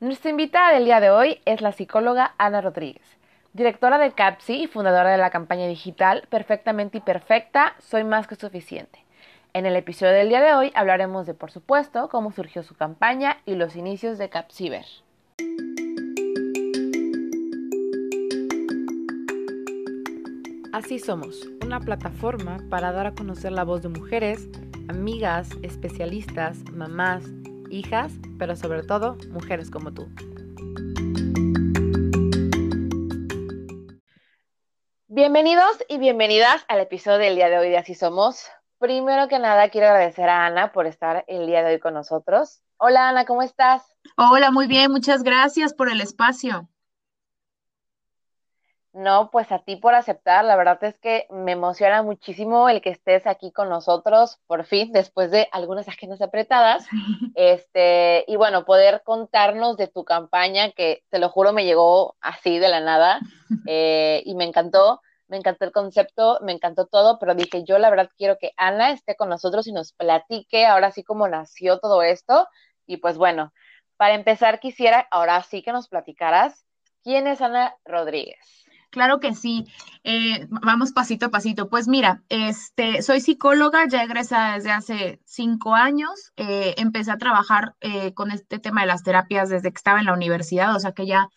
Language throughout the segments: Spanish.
Nuestra invitada del día de hoy es la psicóloga Ana Rodríguez, directora de CAPSI y fundadora de la campaña digital Perfectamente y Perfecta, Soy más que suficiente. En el episodio del día de hoy hablaremos de, por supuesto, cómo surgió su campaña y los inicios de CAPSIBER. Así somos, una plataforma para dar a conocer la voz de mujeres, amigas, especialistas, mamás, hijas, pero sobre todo mujeres como tú. Bienvenidos y bienvenidas al episodio del día de hoy de Así Somos. Primero que nada, quiero agradecer a Ana por estar el día de hoy con nosotros. Hola Ana, ¿cómo estás? Hola, muy bien, muchas gracias por el espacio. No, pues a ti por aceptar. La verdad es que me emociona muchísimo el que estés aquí con nosotros, por fin, después de algunas agendas apretadas. Este, y bueno, poder contarnos de tu campaña, que te lo juro me llegó así de la nada, eh, y me encantó, me encantó el concepto, me encantó todo, pero dije, yo la verdad quiero que Ana esté con nosotros y nos platique ahora sí cómo nació todo esto. Y pues bueno, para empezar quisiera ahora sí que nos platicaras quién es Ana Rodríguez. Claro que sí. Eh, vamos pasito a pasito. Pues mira, este, soy psicóloga, ya egresada desde hace cinco años. Eh, empecé a trabajar eh, con este tema de las terapias desde que estaba en la universidad, o sea que ya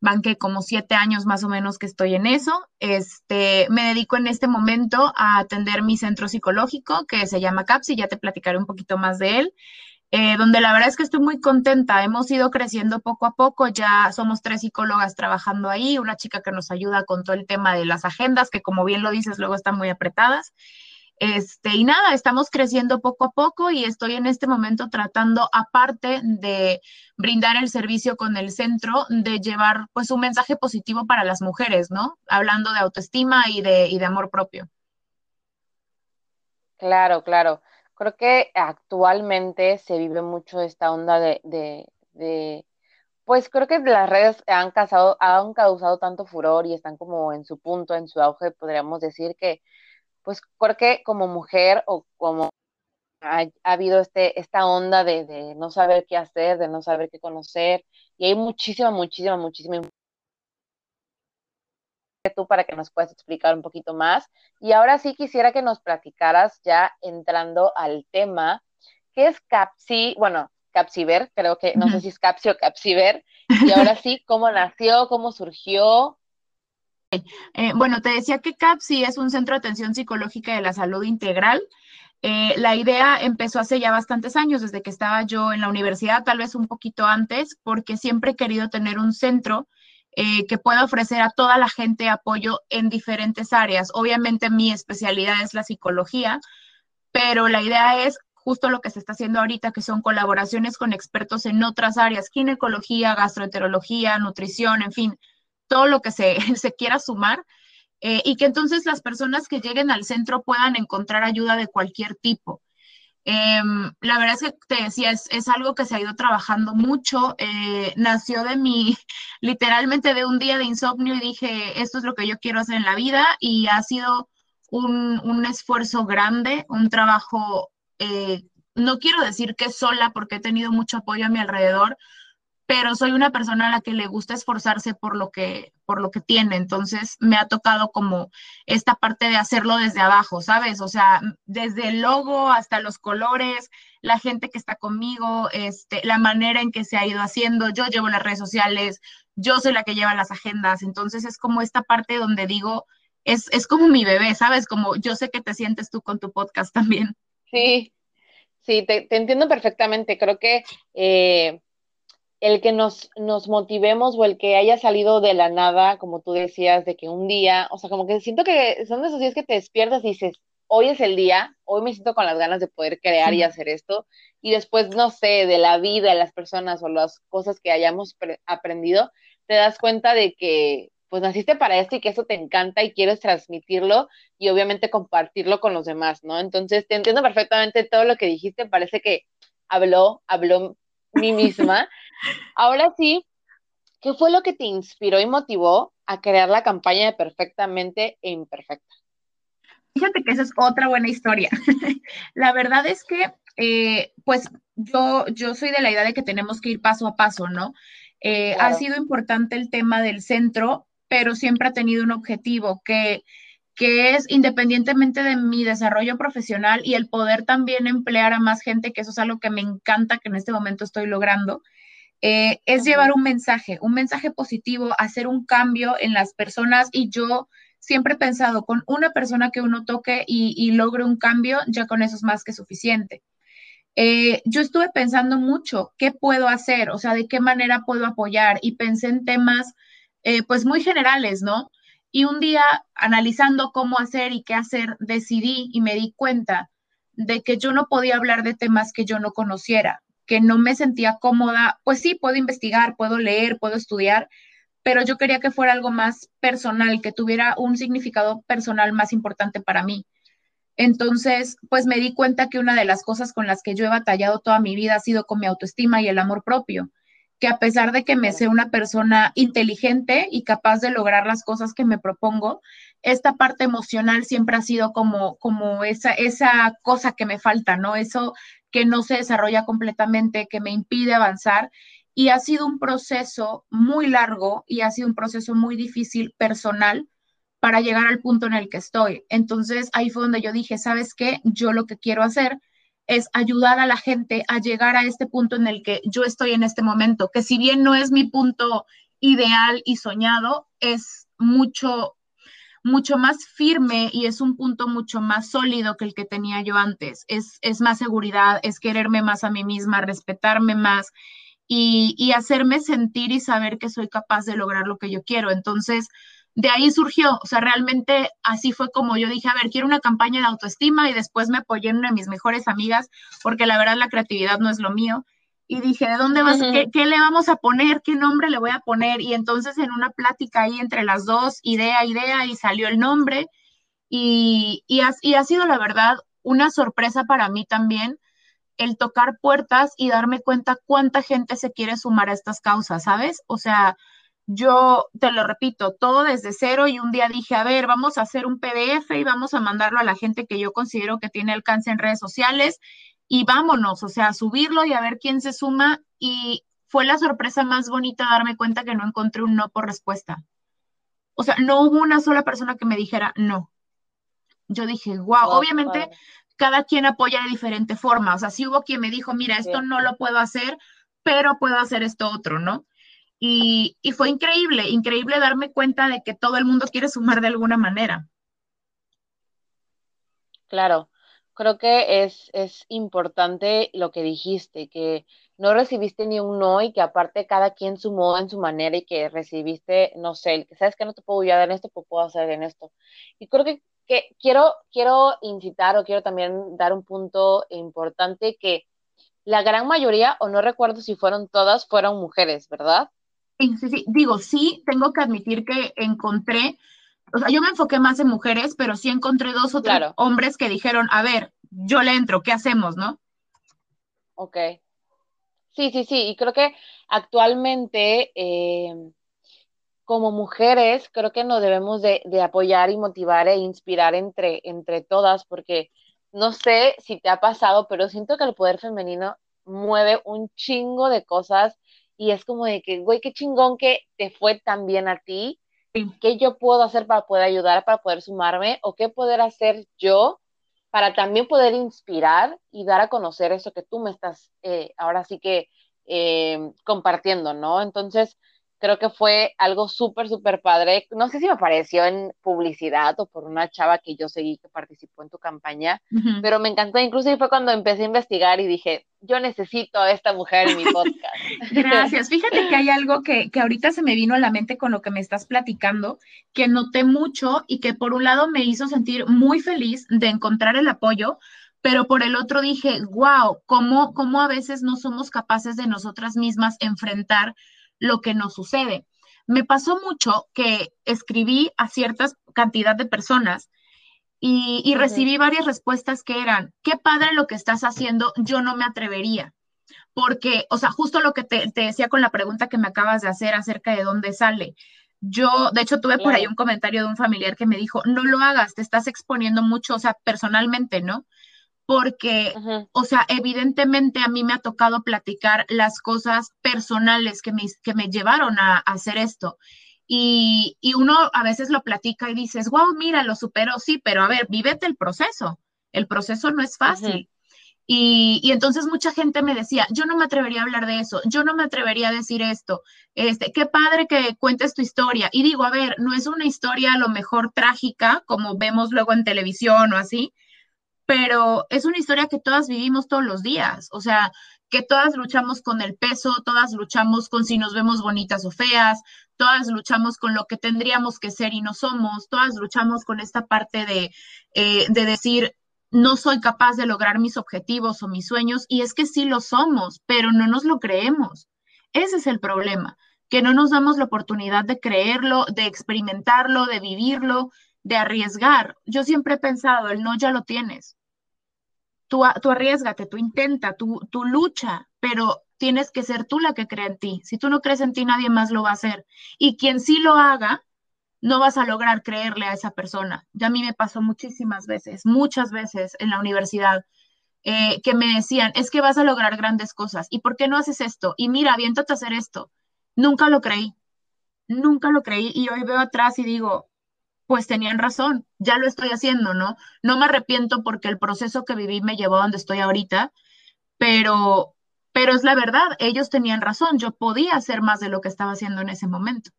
van que como siete años más o menos que estoy en eso. Este, me dedico en este momento a atender mi centro psicológico que se llama CAPSI, ya te platicaré un poquito más de él. Eh, donde la verdad es que estoy muy contenta. Hemos ido creciendo poco a poco, ya somos tres psicólogas trabajando ahí, una chica que nos ayuda con todo el tema de las agendas, que como bien lo dices, luego están muy apretadas. Este, y nada, estamos creciendo poco a poco y estoy en este momento tratando, aparte de brindar el servicio con el centro, de llevar pues un mensaje positivo para las mujeres, ¿no? Hablando de autoestima y de, y de amor propio. Claro, claro creo que actualmente se vive mucho esta onda de, de, pues creo que las redes han causado, han causado tanto furor y están como en su punto, en su auge, podríamos decir que, pues creo que como mujer o como ha, habido este, esta onda de, de, no saber qué hacer, de no saber qué conocer, y hay muchísima, muchísima, muchísima tú para que nos puedas explicar un poquito más. Y ahora sí quisiera que nos platicaras ya entrando al tema, ¿qué es CAPSI? Bueno, CAPSIVER, creo que no sé si es CAPSI o CAPSIVER. Y ahora sí, ¿cómo nació? ¿Cómo surgió? Eh, bueno, te decía que CAPSI es un centro de atención psicológica de la salud integral. Eh, la idea empezó hace ya bastantes años, desde que estaba yo en la universidad, tal vez un poquito antes, porque siempre he querido tener un centro eh, que pueda ofrecer a toda la gente apoyo en diferentes áreas. Obviamente mi especialidad es la psicología, pero la idea es justo lo que se está haciendo ahorita, que son colaboraciones con expertos en otras áreas, ginecología, gastroenterología, nutrición, en fin, todo lo que se, se quiera sumar. Eh, y que entonces las personas que lleguen al centro puedan encontrar ayuda de cualquier tipo. Em, la verdad es que te decía, es, algo que se ha ido trabajando mucho. Eh, nació de mi, literalmente de un día de insomnio y dije, esto es lo que yo quiero hacer en la vida y ha sido un, un esfuerzo grande, un trabajo, eh, no quiero decir que sola porque he tenido mucho apoyo a mi alrededor, pero soy una persona a la que le gusta esforzarse por lo que, por lo que tiene. Entonces me ha tocado como esta parte de hacerlo desde abajo, ¿sabes? O sea, desde el logo hasta los colores, la gente que está conmigo, este, la manera en que se ha ido haciendo. Yo llevo las redes sociales, yo soy la que lleva las agendas. Entonces es como esta parte donde digo, es, es como mi bebé, ¿sabes? Como yo sé que te sientes tú con tu podcast también. Sí, sí, te, entiendo perfectamente. Creo que... Eh el que nos, nos motivemos o el que haya salido de la nada, como tú decías, de que un día, o sea, como que siento que son de esos días que te despiertas y dices, hoy es el día, hoy me siento con las ganas de poder crear y hacer esto, y después, no sé, de la vida, de las personas o las cosas que hayamos aprendido, te das cuenta de que pues naciste para esto y que eso te encanta y quieres transmitirlo y obviamente compartirlo con los demás, ¿no? Entonces, te entiendo perfectamente todo lo que dijiste, parece que habló, habló mí misma. Ahora sí, ¿qué fue lo que te inspiró y motivó a crear la campaña de Perfectamente e Imperfecta? Fíjate que esa es otra buena historia. la verdad es que eh, pues yo, yo soy de la idea de que tenemos que ir paso a paso, ¿no? Eh, ha sido importante el tema del centro, pero siempre ha tenido un objetivo que, que es independientemente de mi desarrollo profesional y el poder también emplear a más gente, que eso es algo que me encanta que en este momento estoy logrando, eh, es llevar un mensaje, un mensaje positivo, hacer un cambio en las personas y yo siempre he pensado, con una persona que uno toque y, logre un cambio, ya con eso es más que suficiente. Eh, yo estuve pensando mucho, ¿qué puedo hacer? O sea, ¿de qué manera puedo apoyar? Y pensé en temas, eh, pues muy generales, ¿no? Y un día, analizando cómo hacer y qué hacer, decidí y me di cuenta de que yo no podía hablar de temas que yo no conociera, que no me sentía cómoda. Pues sí, puedo investigar, puedo leer, puedo estudiar, pero yo quería que fuera algo más personal, que tuviera un significado personal más importante para mí. Entonces, pues me di cuenta que una de las cosas con las que yo he batallado toda mi vida ha sido con mi autoestima y el amor propio, que a pesar de que me sé una persona inteligente y capaz de lograr las cosas que me propongo, esta parte emocional siempre ha sido como, como esa, esa cosa que me falta, ¿no? Eso que no se desarrolla completamente, que me impide avanzar y ha sido un proceso muy largo y ha sido un proceso muy difícil personal para llegar al punto en el que estoy. Entonces ahí fue donde yo dije, ¿sabes qué? Yo lo que quiero hacer es ayudar a la gente a llegar a este punto en el que yo estoy en este momento, que si bien no es mi punto ideal y soñado, es mucho mucho más firme y es un punto mucho más sólido que el que tenía yo antes. Es, es más seguridad, es quererme más a mí misma, respetarme más y, hacerme sentir y saber que soy capaz de lograr lo que yo quiero. Entonces, de ahí surgió, o sea, realmente así fue como yo dije, a ver, quiero una campaña de autoestima y después me apoyé en una de mis mejores amigas, porque la verdad la creatividad no es lo mío. Y dije, ¿de dónde vas? ¿Qué, le vamos a poner? ¿Qué nombre le voy a poner? Y entonces en una plática ahí entre las dos, idea, idea, y salió el nombre. Y, y, y ha sido la verdad una sorpresa para mí también, el tocar puertas y darme cuenta cuánta gente se quiere sumar a estas causas, ¿sabes? O sea, yo te lo repito, todo desde cero y un día dije, a ver, vamos a hacer un PDF y vamos a mandarlo a la gente que yo considero que tiene alcance en redes sociales y vámonos, o sea, subirlo y a ver quién se suma y fue la sorpresa más bonita darme cuenta que no encontré un no por respuesta. O sea, no hubo una sola persona que me dijera no. Yo dije, wow, obviamente cada quien apoya de diferente forma. O sea, si hubo quien me dijo, mira, esto no lo puedo hacer, pero puedo hacer esto otro, ¿no? Y, fue increíble, increíble darme cuenta de que todo el mundo quiere sumar de alguna manera. Claro, creo que es, es importante lo que dijiste, que no recibiste ni un no y que aparte cada quien sumó en su manera y que recibiste, no sé, que sabes que no te puedo ayudar en esto, pues puedo hacer en esto. Y creo que que quiero, quiero incitar o quiero también dar un punto importante que la gran mayoría, o no recuerdo si fueron todas, fueron mujeres, ¿verdad? Sí, sí, sí. Digo, sí, tengo que admitir que encontré, o sea, yo me enfoqué más en mujeres, pero sí encontré dos o tres hombres que dijeron, a ver, yo le entro, ¿qué hacemos, no? Ok. Sí, sí, sí, y creo que actualmente eh, como mujeres creo que nos debemos de, apoyar y motivar e inspirar entre, entre todas, porque no sé si te ha pasado, pero siento que el poder femenino mueve un chingo de cosas y es como de que, güey, qué chingón que te fue tan bien a ti, qué yo puedo hacer para poder ayudar, para poder sumarme, o qué poder hacer yo para también poder inspirar y dar a conocer eso que tú me estás eh, ahora sí que eh, compartiendo, ¿no? Entonces, creo que fue algo súper, súper padre. No sé si me apareció en publicidad o por una chava que yo seguí que participó en tu campaña, pero me encantó. Incluso fue cuando empecé a investigar y dije, yo necesito a esta mujer en mi podcast. Gracias. Fíjate que hay algo que, que ahorita se me vino a la mente con lo que me estás platicando, que noté mucho y que por un lado me hizo sentir muy feliz de encontrar el apoyo, pero por el otro dije, wow, cómo, cómo a veces no somos capaces de nosotras mismas enfrentar lo que nos sucede. Me pasó mucho que escribí a cierta cantidad de personas y, recibí varias respuestas que eran, qué padre lo que estás haciendo, yo no me atrevería. Porque, o sea, justo lo que te, decía con la pregunta que me acabas de hacer acerca de dónde sale. Yo, de hecho, tuve por ahí un comentario de un familiar que me dijo, no lo hagas, te estás exponiendo mucho, o sea, personalmente, ¿no? porque, o sea, evidentemente a mí me ha tocado platicar las cosas personales que me, que me llevaron a, hacer esto. Y, uno a veces lo platica y dices, wow, mira, lo superó, sí, pero a ver, vívete el proceso. El proceso no es fácil. Y, entonces mucha gente me decía, yo no me atrevería a hablar de eso, yo no me atrevería a decir esto, este, qué padre que cuentes tu historia. Y digo, a ver, no es una historia a lo mejor trágica, como vemos luego en televisión o así, pero es una historia que todas vivimos todos los días, o sea, que todas luchamos con el peso, todas luchamos con si nos vemos bonitas o feas, todas luchamos con lo que tendríamos que ser y no somos, todas luchamos con esta parte de, eh, de decir, no soy capaz de lograr mis objetivos o mis sueños, y es que sí lo somos, pero no nos lo creemos. Ese es el problema, que no nos damos la oportunidad de creerlo, de experimentarlo, de vivirlo, de arriesgar. Yo siempre he pensado, el no ya lo tienes. Tú, tú arriesgate, tú intenta, tú, tú lucha, pero tienes que ser tú la que cree en ti. Si tú no crees en ti, nadie más lo va a hacer. Y quien sí lo haga, no vas a lograr creerle a esa persona. Ya a mí me pasó muchísimas veces, muchas veces en la universidad, eh, que me decían, es que vas a lograr grandes cosas. ¿Y por qué no haces esto? Y mira, aviéntate a hacer esto. Nunca lo creí, nunca lo creí. Y hoy veo atrás y digo, pues tenían razón, ya lo estoy haciendo, ¿no? No me arrepiento porque el proceso que viví me llevó a donde estoy ahorita, pero, pero es la verdad, ellos tenían razón, yo podía hacer más de lo que estaba haciendo en ese momento.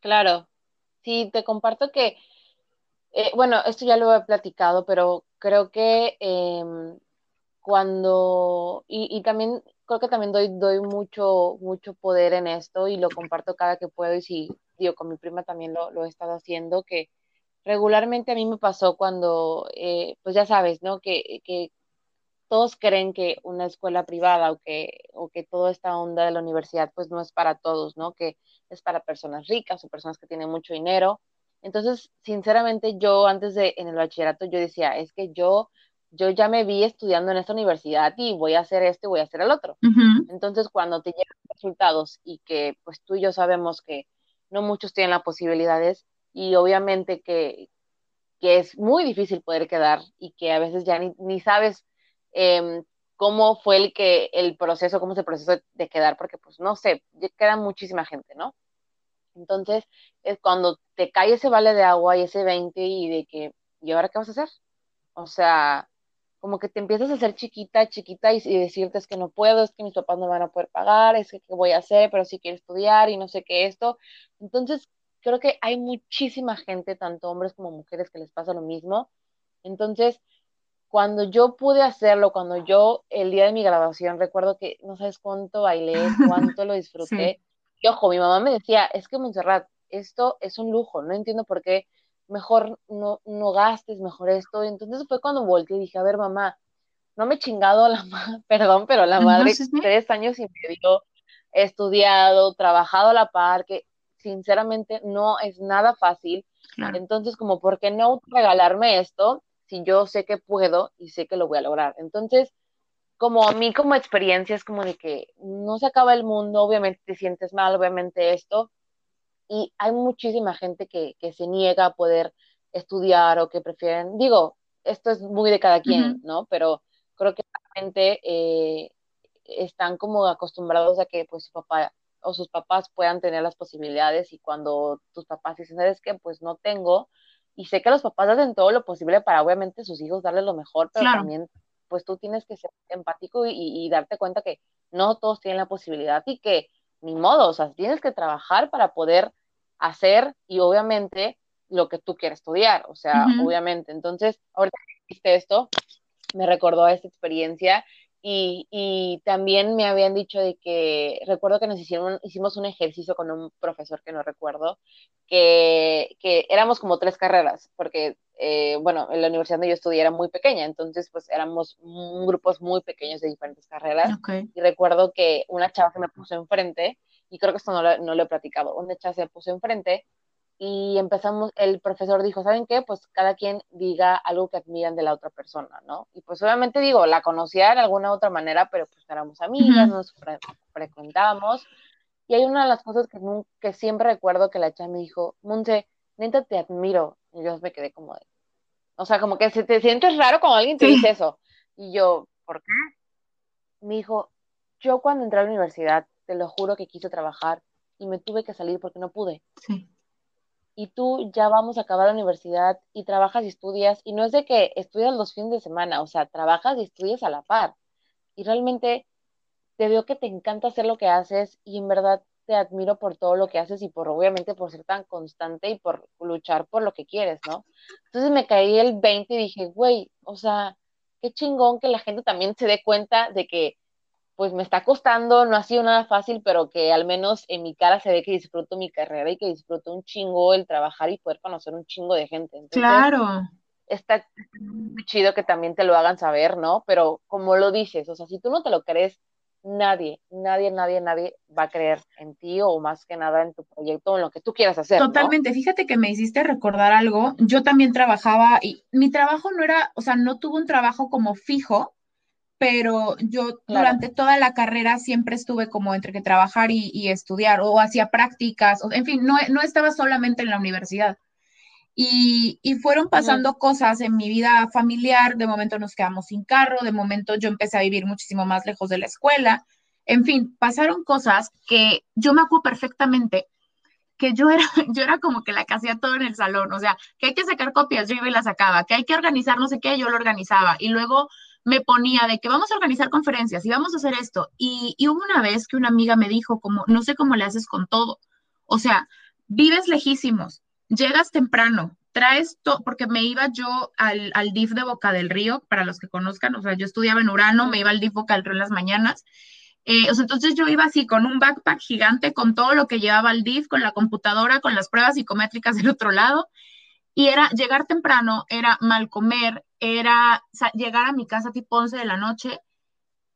Claro, sí, te comparto que, eh, bueno, esto ya lo he platicado, pero creo que em, cuando, y, también, creo que también doy, doy mucho, mucho poder en esto y lo comparto cada que puedo y si, digo, con mi prima también lo, lo he estado haciendo, que regularmente a mí me pasó cuando, eh, pues ya sabes, ¿no? Que, que todos creen que una escuela privada o que, o que toda esta onda de la universidad pues no es para todos, ¿no? Que es para personas ricas o personas que tienen mucho dinero. Entonces, sinceramente, yo antes de, en el bachillerato, yo decía, es que yo, yo ya me vi estudiando en esta universidad y voy a hacer esto y voy a hacer el otro. Entonces, cuando te llegan resultados y que pues tú y yo sabemos que no muchos tienen las posibilidades y obviamente que, que es muy difícil poder quedar y que a veces ya ni, ni sabes eh, cómo fue el que el proceso, cómo es el proceso de quedar, porque pues no sé, queda muchísima gente, ¿no? Entonces, es cuando te cae ese vale de agua y ese 20 y de que, ¿y ahora qué vas a hacer? O sea, como que te empiezas a hacer chiquita, chiquita y, decirte es que no puedo, es que mis papás no van a poder pagar, es que qué voy a hacer, pero sí quiero estudiar y no sé qué esto. Entonces, creo que hay muchísima gente, tanto hombres como mujeres, que les pasa lo mismo. Entonces, cuando yo pude hacerlo, cuando yo el día de mi graduación, recuerdo que no sabes cuánto bailé, cuánto lo disfruté. Y ojo, mi mamá me decía, es que Montserrat, esto es un lujo, no entiendo por qué mejor no, no gastes, mejor esto. Y entonces fue cuando volteé y dije, a ver, mamá, no me he chingado la madre, perdón, pero la madre tres años y medio, he estudiado, trabajado a la par, que sinceramente no es nada fácil. Entonces, como, ¿por qué no regalarme esto? Si yo sé que puedo y sé que lo voy a lograr. Entonces, como a mí como experiencia es como de que no se acaba el mundo, obviamente te sientes mal, obviamente esto, y hay muchísima gente que, se niega a poder estudiar o que prefieren, digo, esto es muy de cada quien, ¿no? Pero creo que la gente eh, están como acostumbrados a que pues su papá o sus papás puedan tener las posibilidades y cuando tus papás dicen, ¿sabes qué? Pues no tengo, y sé que los papás hacen todo lo posible para obviamente sus hijos darles lo mejor, pero también pues tú tienes que ser empático y, darte cuenta que no todos tienen la posibilidad y que ni modo, o sea, tienes que trabajar para poder hacer y obviamente lo que tú quieres estudiar, o sea, obviamente. Entonces, ahorita que viste esto, me recordó a esta experiencia y, y, también me habían dicho de que, recuerdo que nos hicieron, hicimos un ejercicio con un profesor que no recuerdo, que, que éramos como tres carreras, porque, eh, bueno, en la universidad donde yo estudié era muy pequeña, entonces pues éramos grupos muy pequeños de diferentes carreras. Y recuerdo que una chava se me puso enfrente, y creo que esto no lo, no lo he platicado, una chava se me puso enfrente y empezamos, el profesor dijo, ¿saben qué? Pues cada quien diga algo que admiran de la otra persona, ¿no? Y pues obviamente digo, la conocía de alguna otra manera, pero pues éramos amigas, nos frecuentábamos. Y hay una de las cosas que, que siempre recuerdo que la chava me dijo, Monse, neta te admiro. Y yo me quedé como de, O sea, como que se te sientes raro cuando alguien te dice eso. Y yo, ¿por qué? Me dijo, yo cuando entré a la universidad, te lo juro que quise trabajar y me tuve que salir porque no pude. Sí. Y tú ya vamos a acabar la universidad y trabajas y estudias, y no es de que estudias los fines de semana, o sea, trabajas y estudias a la par. Y realmente te veo que te encanta hacer lo que haces y en verdad te admiro por todo lo que haces y por obviamente por ser tan constante y por luchar por lo que quieres, ¿no? Entonces me caí el 20 y dije, güey, o sea, qué chingón que la gente también se dé cuenta de que pues me está costando, no ha sido nada fácil, pero que al menos en mi cara se ve que disfruto mi carrera y que disfruto un chingo el trabajar y poder conocer un chingo de gente. claro. Está muy chido que también te lo hagan saber, ¿no? Pero como lo dices, o sea, si tú no te lo crees, nadie, nadie, nadie, nadie va a creer en ti o más que nada en tu proyecto o en lo que tú quieras hacer. Totalmente. Fíjate que me hiciste recordar algo. Yo también trabajaba y mi trabajo no era, o sea, no tuve un trabajo como fijo, pero yo durante toda la carrera siempre estuve como entre que trabajar y, estudiar o hacía prácticas, o, en fin, no, no estaba solamente en la universidad. Y, fueron pasando cosas en mi vida familiar, de momento nos quedamos sin carro, de momento yo empecé a vivir muchísimo más lejos de la escuela, en fin, pasaron cosas que yo me acuerdo perfectamente que yo era, yo era como que la que hacía todo en el salón, o sea, que hay que sacar copias, yo iba y las sacaba, que hay que organizar no sé qué, yo lo organizaba, y luego me ponía de que vamos a organizar conferencias y vamos a hacer esto, y, y hubo una vez que una amiga me dijo como, no sé cómo le haces con todo, o sea, vives lejísimos, llegas temprano, traes todo, porque me iba yo al, al, DIF de Boca del Río, para los que conozcan, o sea, yo estudiaba en Urano, me iba al DIF Boca del Río en las mañanas, eh, o sea, entonces yo iba así con un backpack gigante, con todo lo que llevaba al DIF, con la computadora, con las pruebas psicométricas del otro lado, y era llegar temprano, era mal comer, era llegar a mi casa tipo 11 de la noche,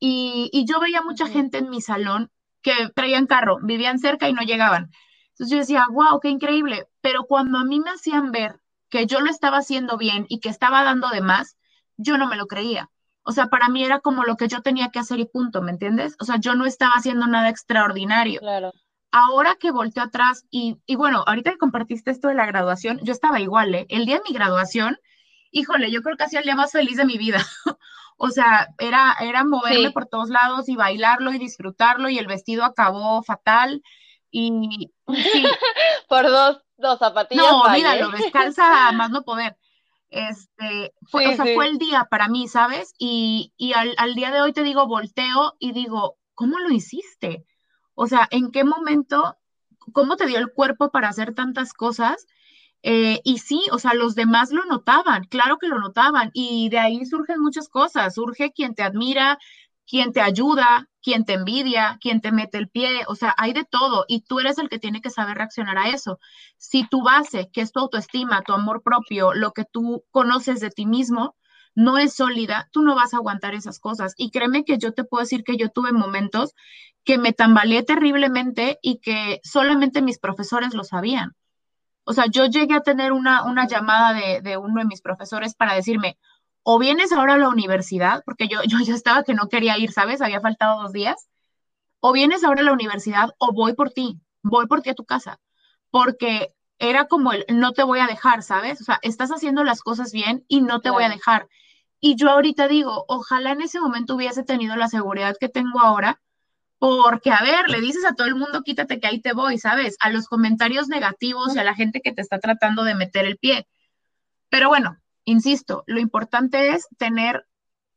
y, y yo veía mucha gente en mi salón que traían carro, vivían cerca y no llegaban. Entonces yo decía, wow, qué increíble. Pero cuando a mí me hacían ver que yo lo estaba haciendo bien y que estaba dando de más, yo no me lo creía. O sea, para mí era como lo que yo tenía que hacer y punto, ¿me entiendes? O sea, yo no estaba haciendo nada extraordinario. Claro. Ahora que volteo atrás y, y bueno, ahorita que compartiste esto de la graduación, yo estaba igual, ¿eh? El día de mi graduación, híjole, yo creo que hacía el día más feliz de mi vida. o sea, era, era moverme por todos lados y bailarlo y disfrutarlo y el vestido acabó fatal y sí. Por dos, dos zapatillas. No, míralo, descalza más no poder. Este, fue, o sea, fue el día para mí, ¿sabes? Y, y al, al, día de hoy te digo, volteo y digo, ¿cómo lo hiciste? O sea, ¿en qué momento, cómo te dio el cuerpo para hacer tantas cosas? Eh, y sí, o sea, los demás lo notaban, claro que lo notaban, y de ahí surgen muchas cosas, surge quien te admira, quien te ayuda, quien te envidia, quien te mete el pie, o sea, hay de todo y tú eres el que tiene que saber reaccionar a eso. Si tu base, que es tu autoestima, tu amor propio, lo que tú conoces de ti mismo, no es sólida, tú no vas a aguantar esas cosas. Y créeme que yo te puedo decir que yo tuve momentos que me tambaleé terriblemente y que solamente mis profesores lo sabían. O sea, yo llegué a tener una, una llamada de, de uno de mis profesores para decirme, o vienes ahora a la universidad, porque yo, yo ya estaba que no quería ir, ¿sabes? Había faltado dos días, o vienes ahora a la universidad o voy por ti, voy por ti a tu casa, porque era como el no te voy a dejar, ¿sabes? O sea, estás haciendo las cosas bien y no te voy a dejar. Y yo ahorita digo, ojalá en ese momento hubiese tenido la seguridad que tengo ahora, porque, a ver, le dices a todo el mundo, quítate que ahí te voy, ¿sabes? A los comentarios negativos y a la gente que te está tratando de meter el pie. Pero bueno, insisto, lo importante es tener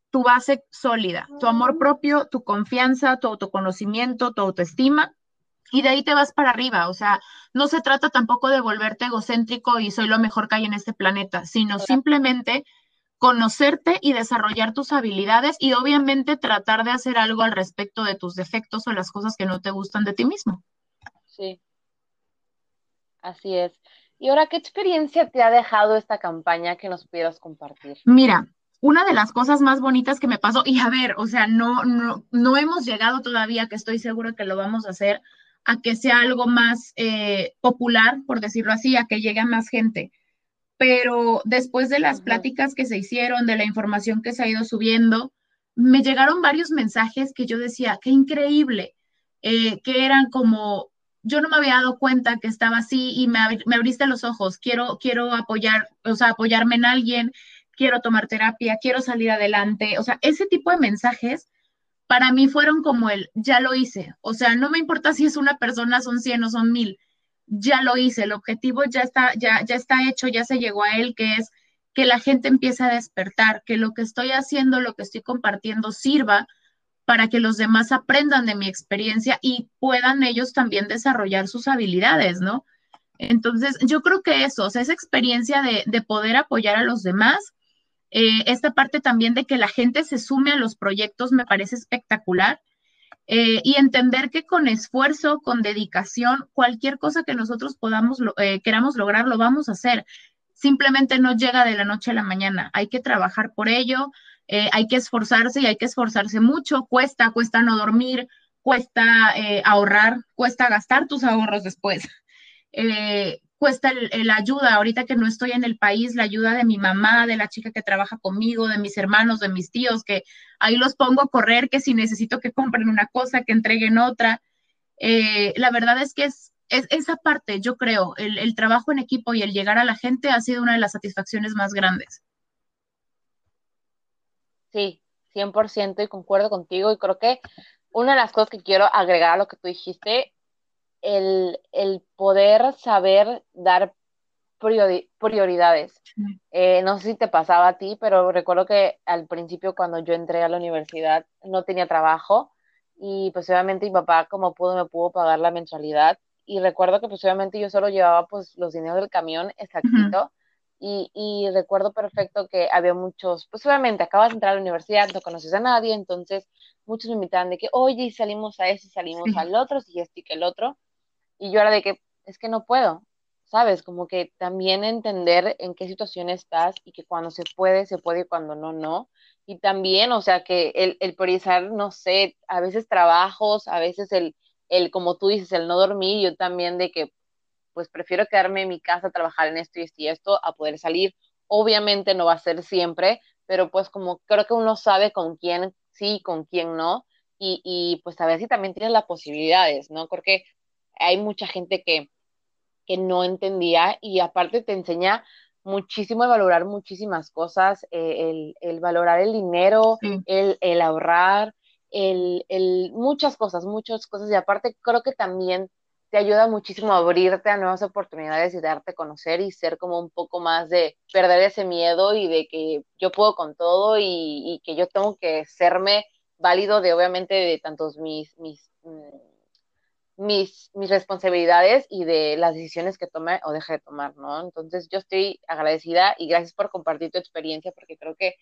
tu base sólida, tu amor propio, tu confianza, tu autoconocimiento, tu autoestima, y de ahí te vas para arriba. O sea, no se trata tampoco de volverte egocéntrico y soy lo mejor que hay en este planeta, sino simplemente conocerte y desarrollar tus habilidades y obviamente tratar de hacer algo al respecto de tus defectos o las cosas que no te gustan de ti mismo. Sí, así es. Y ahora, ¿qué experiencia te ha dejado esta campaña que nos pudieras compartir? Mira, una de las cosas más bonitas que me pasó, y a ver, o sea, no, no, no hemos llegado todavía, que estoy seguro que lo vamos a hacer, a que sea algo más eh, popular, por decirlo así, a que llegue a más gente. Pero después de las pláticas que se hicieron, de la información que se ha ido subiendo, me llegaron varios mensajes que yo decía, qué increíble, eh, que eran como, yo no me había dado cuenta que estaba así y me, abriste los ojos, quiero, quiero apoyar, o sea, apoyarme en alguien, quiero tomar terapia, quiero salir adelante. O sea, ese tipo de mensajes para mí fueron como el, ya lo hice. O sea, no me importa si es una persona, son 100 o son mil. Ya lo hice, el objetivo ya está, ya, ya está hecho, ya se llegó a él, que es que la gente empiece a despertar, que lo que estoy haciendo, lo que estoy compartiendo sirva para que los demás aprendan de mi experiencia y puedan ellos también desarrollar sus habilidades, ¿no? Entonces, yo creo que eso, esa experiencia de, poder apoyar a los demás, eh, esta parte también de que la gente se sume a los proyectos me parece espectacular. Eh, y entender que con esfuerzo, con dedicación, cualquier cosa que nosotros podamos, eh, queramos lograr, lo vamos a hacer simplemente no llega de la noche a la mañana. Hay que trabajar por ello, eh, hay que esforzarse y hay que esforzarse mucho. Cuesta, cuesta no dormir, cuesta ahorrar, cuesta gastar tus ahorros después. Eh, cuesta la ayuda, ahorita que no estoy en el país, la ayuda de mi mamá, de la chica que trabaja conmigo, de mis hermanos, de mis tíos, que ahí los pongo a correr, que si necesito que compren una cosa, que entreguen otra. la verdad es que es, es, esa parte, yo creo, el, trabajo en equipo y el llegar a la gente ha sido una de las satisfacciones más grandes. Sí, 100% y concuerdo contigo y creo que una de las cosas que quiero agregar a lo que tú dijiste, el, poder saber dar prioridades. Eh, no sé si te pasaba a ti, pero recuerdo que al principio cuando yo entré a la universidad no tenía trabajo y pues obviamente mi papá como pudo me pudo pagar la mensualidad. Y recuerdo que pues obviamente yo solo llevaba pues los dineros del camión exactito. Y, y, recuerdo perfecto que había muchos, pues obviamente acabas de entrar a la universidad, no conoces a nadie, entonces muchos me invitaban de que, oye, salimos a ese, salimos al otro, si este y que el otro, y yo era de que, es que no puedo, ¿sabes? Como que también entender en qué situación estás y que cuando se puede, se puede y cuando no, no. Y también, o sea, que el, el priorizar, no sé, a veces trabajos, a veces el, el, como tú dices, el no dormir, yo también de que, pues prefiero quedarme en mi casa, trabajar en esto y esto y esto, a poder salir. Obviamente no va a ser siempre, pero pues como creo que uno sabe con quién sí, con quién no, y, y pues a ver si también tienes las posibilidades, ¿no? Porque hay mucha gente que, que no entendía y aparte te enseña muchísimo de valorar muchísimas cosas, eh, el, el, valorar el dinero, el, el, ahorrar, el, el, muchas cosas, muchas cosas. Y aparte creo que también te ayuda muchísimo a abrirte a nuevas oportunidades y darte a conocer y ser como un poco más de perder ese miedo y de que yo puedo con todo y, que yo tengo que serme válido de obviamente de tantos mis, mis, mm, mis, mis responsabilidades y de las decisiones que tome o deje de tomar, ¿no? Entonces yo estoy agradecida y gracias por compartir tu experiencia porque creo que,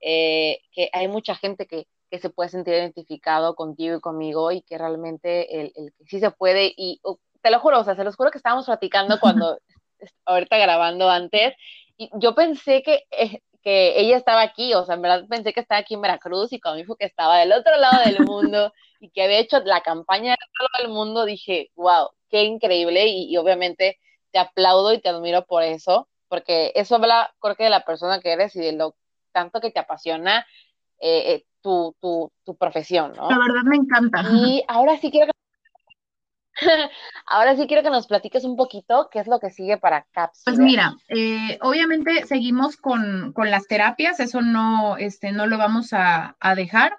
eh, que hay mucha gente que que se puede sentir identificado contigo y conmigo y que realmente el, el sí se puede y te lo juro, o sea, se los juro que estábamos platicando cuando ahorita grabando antes y yo pensé que, eh, que ella estaba aquí, o sea, en verdad pensé que estaba aquí en Veracruz y cuando me dijo que estaba del otro lado del mundo y que había hecho la campaña del otro lado del mundo, dije, wow, qué increíble y, y obviamente te aplaudo y te admiro por eso, porque eso habla, creo que de la persona que eres y de lo tanto que te apasiona eh, eh tu, tu, tu profesión, ¿no? La verdad me encanta. Y ahora sí quiero que Ahora sí quiero que nos platiques un poquito qué es lo que sigue para CAPS. Pues mira, eh, obviamente seguimos con, con, las terapias, eso no, este, no lo vamos a, a dejar.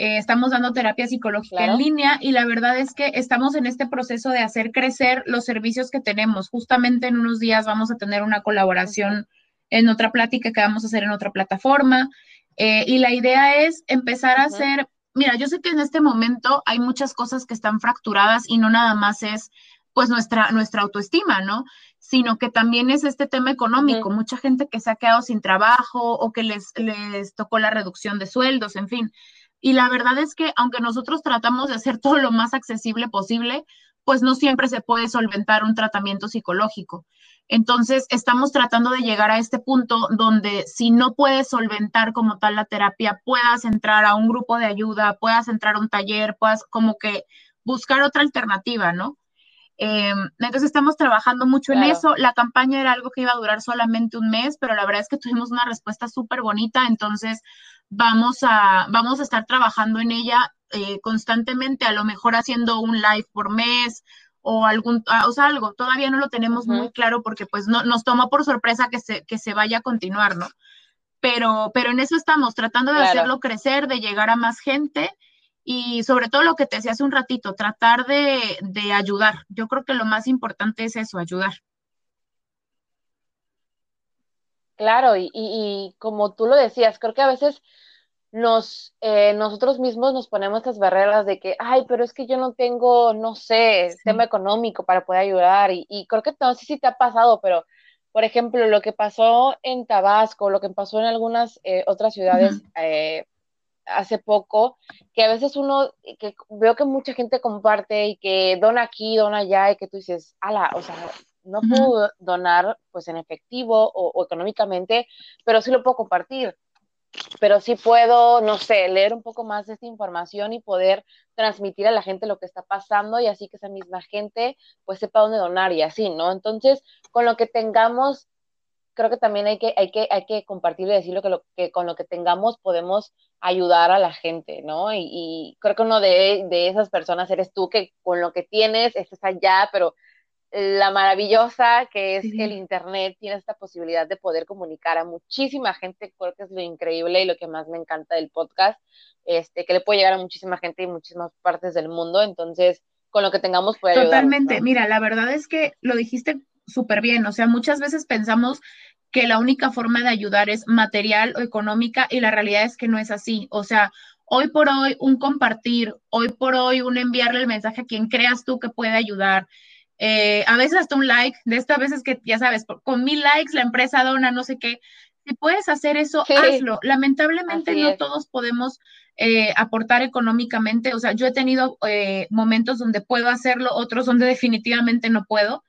Eh, estamos dando terapia psicológica en línea y la verdad es que estamos en este proceso de hacer crecer los servicios que tenemos. Justamente en unos días vamos a tener una colaboración en otra plática que vamos a hacer en otra plataforma. Eh, y la idea es empezar a hacer, mira, yo sé que en este momento hay muchas cosas que están fracturadas y no nada más es pues nuestra, nuestra autoestima, ¿no? Sino que también es este tema económico, mucha gente que se ha quedado sin trabajo o que les, les tocó la reducción de sueldos, en fin. Y la verdad es que aunque nosotros tratamos de hacer todo lo más accesible posible, pues no siempre se puede solventar un tratamiento psicológico. Entonces, estamos tratando de llegar a este punto donde si no puedes solventar como tal la terapia, puedas entrar a un grupo de ayuda, puedas entrar a un taller, puedas como que buscar otra alternativa, ¿no? Em, entonces estamos trabajando mucho en eso. La campaña era algo que iba a durar solamente un mes, pero la verdad es que tuvimos una respuesta súper bonita, entonces vamos a, vamos a estar trabajando en ella eh, constantemente, a lo mejor haciendo un live por mes o algún, ah, o sea, algo, todavía no lo tenemos muy claro porque pues no, nos toma por sorpresa que se, que se vaya a continuar, ¿no? pero, pero en eso estamos, tratando de hacerlo crecer, de llegar a más gente y sobre todo lo que te decía hace un ratito, tratar de, de ayudar. Yo creo que lo más importante es eso, ayudar. Claro, y, y, como tú lo decías, creo que a veces nos, eh, nosotros mismos nos ponemos estas barreras de que, ay, pero es que yo no tengo, no sé, tema económico para poder ayudar. Y, y, creo que no sé si te ha pasado, pero, por ejemplo, lo que pasó en Tabasco, lo que pasó en algunas eh, otras ciudades eh, hace poco, que a veces uno, que veo que mucha gente comparte y que dona aquí, dona allá, y que tú dices, ala, o sea, no puedo donar pues en efectivo o, o económicamente, pero sí lo puedo compartir pero sí puedo, no sé, leer un poco más de esta información y poder transmitir a la gente lo que está pasando y así que esa misma gente pues sepa dónde donar y así, ¿no? Entonces, con lo que tengamos, creo que también hay que, hay que, hay que compartir y decir lo que, lo que con lo que tengamos podemos ayudar a la gente, ¿no? Y, y creo que uno de, de, esas personas eres tú que con lo que tienes estás allá, pero la maravillosa que es el Internet tiene esta posibilidad de poder comunicar a muchísima gente, creo que es lo increíble y lo que más me encanta del podcast, este, que le puede llegar a muchísima gente y muchísimas partes del mundo, entonces con lo que tengamos puede ayudar. Totalmente, mira, la verdad es que lo dijiste súper bien, o sea, muchas veces pensamos que la única forma de ayudar es material o económica y la realidad es que no es así, o sea, hoy por hoy un compartir, hoy por hoy un enviarle el mensaje a quien creas tú que puede ayudar, eh, a veces hasta un like, de estas veces que ya sabes, con mil likes la empresa dona no sé qué. Si puedes hacer eso, hazlo. Lamentablemente no todos podemos eh, aportar económicamente. O sea, yo he tenido eh, momentos donde puedo hacerlo, otros donde definitivamente no puedo,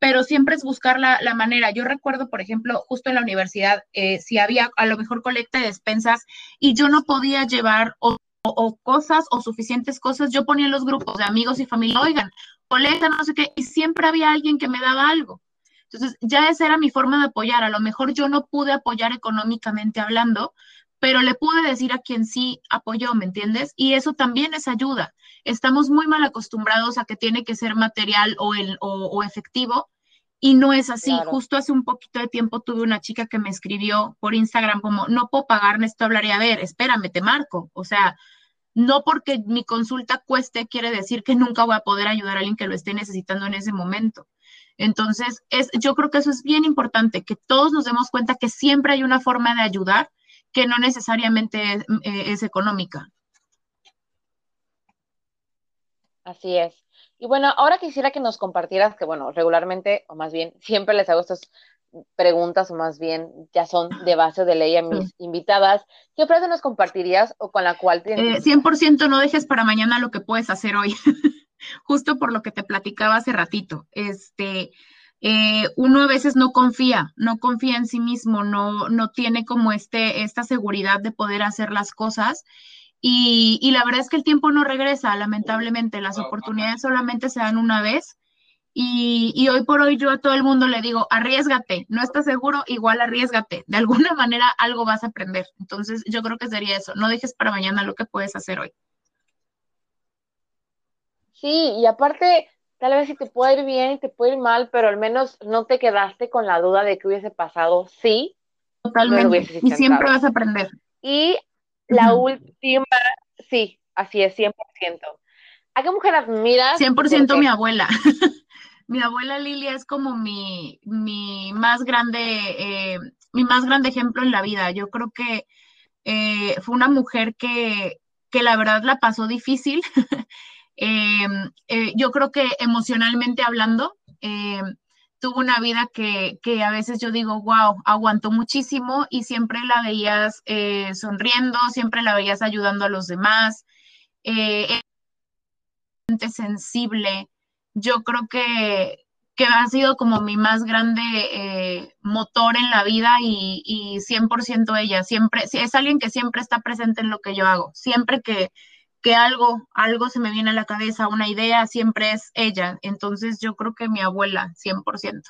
pero siempre es buscar la, la manera. Yo recuerdo, por ejemplo, justo en la universidad, si había a lo mejor colecta de despensas y yo no podía llevar o, o cosas o suficientes cosas, yo ponía en los grupos de amigos y familia, oigan, coleta, no sé qué, y siempre había alguien que me daba algo. Entonces, ya esa era mi forma de apoyar. A lo mejor yo no pude apoyar económicamente hablando, pero le pude decir a quien sí apoyó, ¿me entiendes? Y eso también es ayuda. Estamos muy mal acostumbrados a que tiene que ser material o, el, o, efectivo, y no es así. Justo hace un poquito de tiempo tuve una chica que me escribió por Instagram como, no puedo pagar, esto hablaría, a ver, espérame, te marco. O sea, no porque mi consulta cueste quiere decir que nunca voy a poder ayudar a alguien que lo esté necesitando en ese momento. Entonces, es, yo creo que eso es bien importante, que todos nos demos cuenta que siempre hay una forma de ayudar que no necesariamente es, eh, es económica. Así es. Y bueno, ahora quisiera que nos compartieras que, bueno, regularmente, o más bien, siempre les hago estos preguntas, o más bien ya son de base de ley a mis invitadas. ¿Qué frase nos compartirías o con la cual te... Eh, 100% no dejes para mañana lo que puedes hacer hoy, justo por lo que te platicaba hace ratito. Este, eh, uno a veces no confía, no confía en sí mismo, no, no tiene como este, esta seguridad de poder hacer las cosas. Y, y la verdad es que el tiempo no regresa, lamentablemente, las oportunidades solamente se dan una vez y, hoy por hoy yo a todo el mundo le digo, arriesgate, no estás seguro, igual arriesgate, de alguna manera algo vas a aprender. Entonces yo creo que sería eso, no dejes para mañana lo que puedes hacer hoy. Sí, y aparte, tal vez si te puede ir bien y te puede ir mal, pero al menos no te quedaste con la duda de que hubiese pasado, sí. Totalmente, y siempre vas a aprender. Y la última, sí, así es, 100%. ¿A qué mujer admiras? 100% mi abuela. mi abuela Lilia es como mi, mi más grande, eh, mi más grande ejemplo en la vida. Yo creo que eh, fue una mujer que, que, la verdad la pasó difícil. Em, eh, yo creo que emocionalmente hablando, em, tuvo una vida que, que, a veces yo digo, wow, aguantó muchísimo y siempre la veías sonriendo, siempre la veías ayudando a los demás. Sensible, yo creo que, que ha sido como mi más grande eh, motor en la vida y, y 100% ella, siempre, es alguien que siempre está presente en lo que yo hago, siempre que, que algo, algo se me viene a la cabeza, una idea, siempre es ella, entonces yo creo que mi abuela, 100%.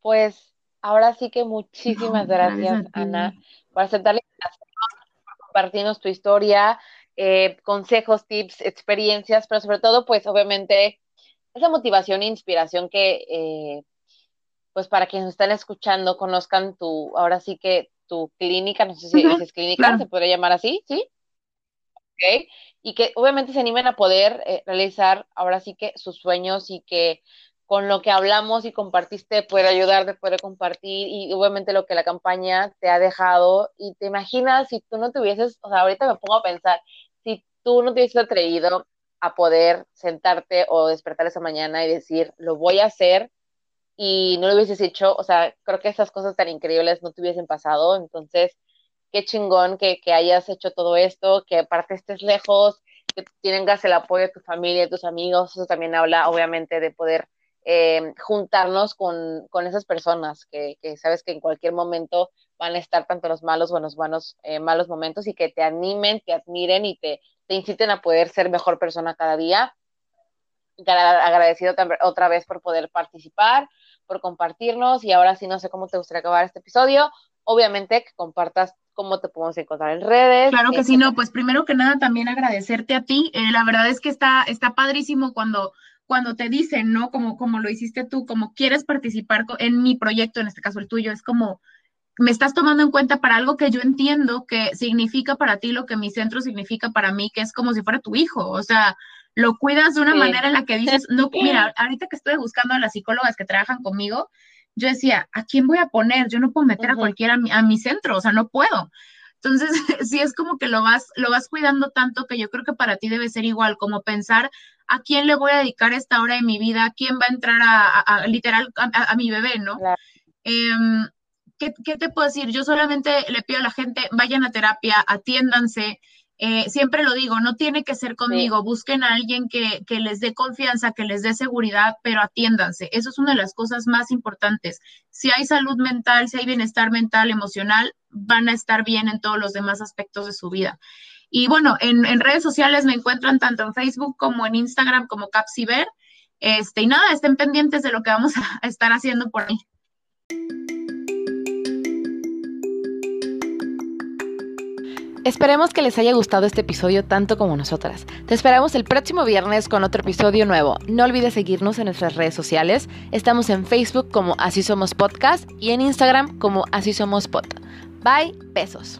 Pues ahora sí que muchísimas gracias, Ana, por aceptar la por compartirnos tu historia, eh, consejos, tips, experiencias, pero sobre todo, pues obviamente, esa motivación e inspiración que, eh, pues para quienes están escuchando, conozcan tu, ahora sí que tu clínica, no sé si dices clínica, se podría llamar así, ¿sí? Ok, y que obviamente se animen a poder eh, realizar ahora sí que sus sueños y que con lo que hablamos y compartiste puede ayudar, de poder compartir y obviamente lo que la campaña te ha dejado. Y te imaginas si tú no te hubieses, o sea, ahorita me pongo a pensar, si tú no te hubieses atrevido a poder sentarte o despertar esa mañana y decir, lo voy a hacer y no lo hubieses hecho, o sea, creo que esas cosas tan increíbles no te hubiesen pasado, entonces, qué chingón que, que hayas hecho todo esto, que aparte estés lejos, que tengas el apoyo de tu familia, de tus amigos, eso también habla obviamente de poder eh, juntarnos con, con, esas personas que, que, sabes que en cualquier momento van a estar tanto los malos o los buenos, eh, malos momentos y que te animen, te admiren y te, te inciten a poder ser mejor persona cada día. Agradecido otra vez por poder participar, por compartirnos y ahora sí no sé cómo te gustaría acabar este episodio. Obviamente que compartas cómo te podemos encontrar en redes. Claro que sí, no, pues primero que nada también agradecerte a ti. Eh, la verdad es que está, está padrísimo cuando cuando te dicen, ¿no? Como, como lo hiciste tú, como quieres participar en mi proyecto, en este caso el tuyo, es como, me estás tomando en cuenta para algo que yo entiendo que significa para ti lo que mi centro significa para mí, que es como si fuera tu hijo, o sea, lo cuidas de una manera en la que dices, no, mira, ahorita que estoy buscando a las psicólogas que trabajan conmigo, yo decía, ¿a quién voy a poner? Yo no puedo meter a cualquiera a mi, centro, o sea, no puedo. Entonces, sí es como que lo vas, lo vas cuidando tanto que yo creo que para ti debe ser igual, como pensar a quién le voy a dedicar esta hora de mi vida, a quién va a entrar a, literal a, mi bebé, ¿no? Em, ¿qué, ¿qué, te puedo decir? Yo solamente le pido a la gente, vayan a terapia, atiéndanse, eh, siempre lo digo, no tiene que ser conmigo, busquen a alguien que, que, les dé confianza, que les dé seguridad, pero atiéndanse. Eso es una de las cosas más importantes. Si hay salud mental, si hay bienestar mental, emocional, van a estar bien en todos los demás aspectos de su vida. Y bueno, en, redes sociales me encuentran tanto en Facebook como en Instagram como Capsiver. Este, y nada, estén pendientes de lo que vamos a estar haciendo por ahí. Esperemos que les haya gustado este episodio tanto como nosotras. Te esperamos el próximo viernes con otro episodio nuevo. No olvides seguirnos en nuestras redes sociales. Estamos en Facebook como Así Somos Podcast y en Instagram como Así Somos Pod. Bye, besos.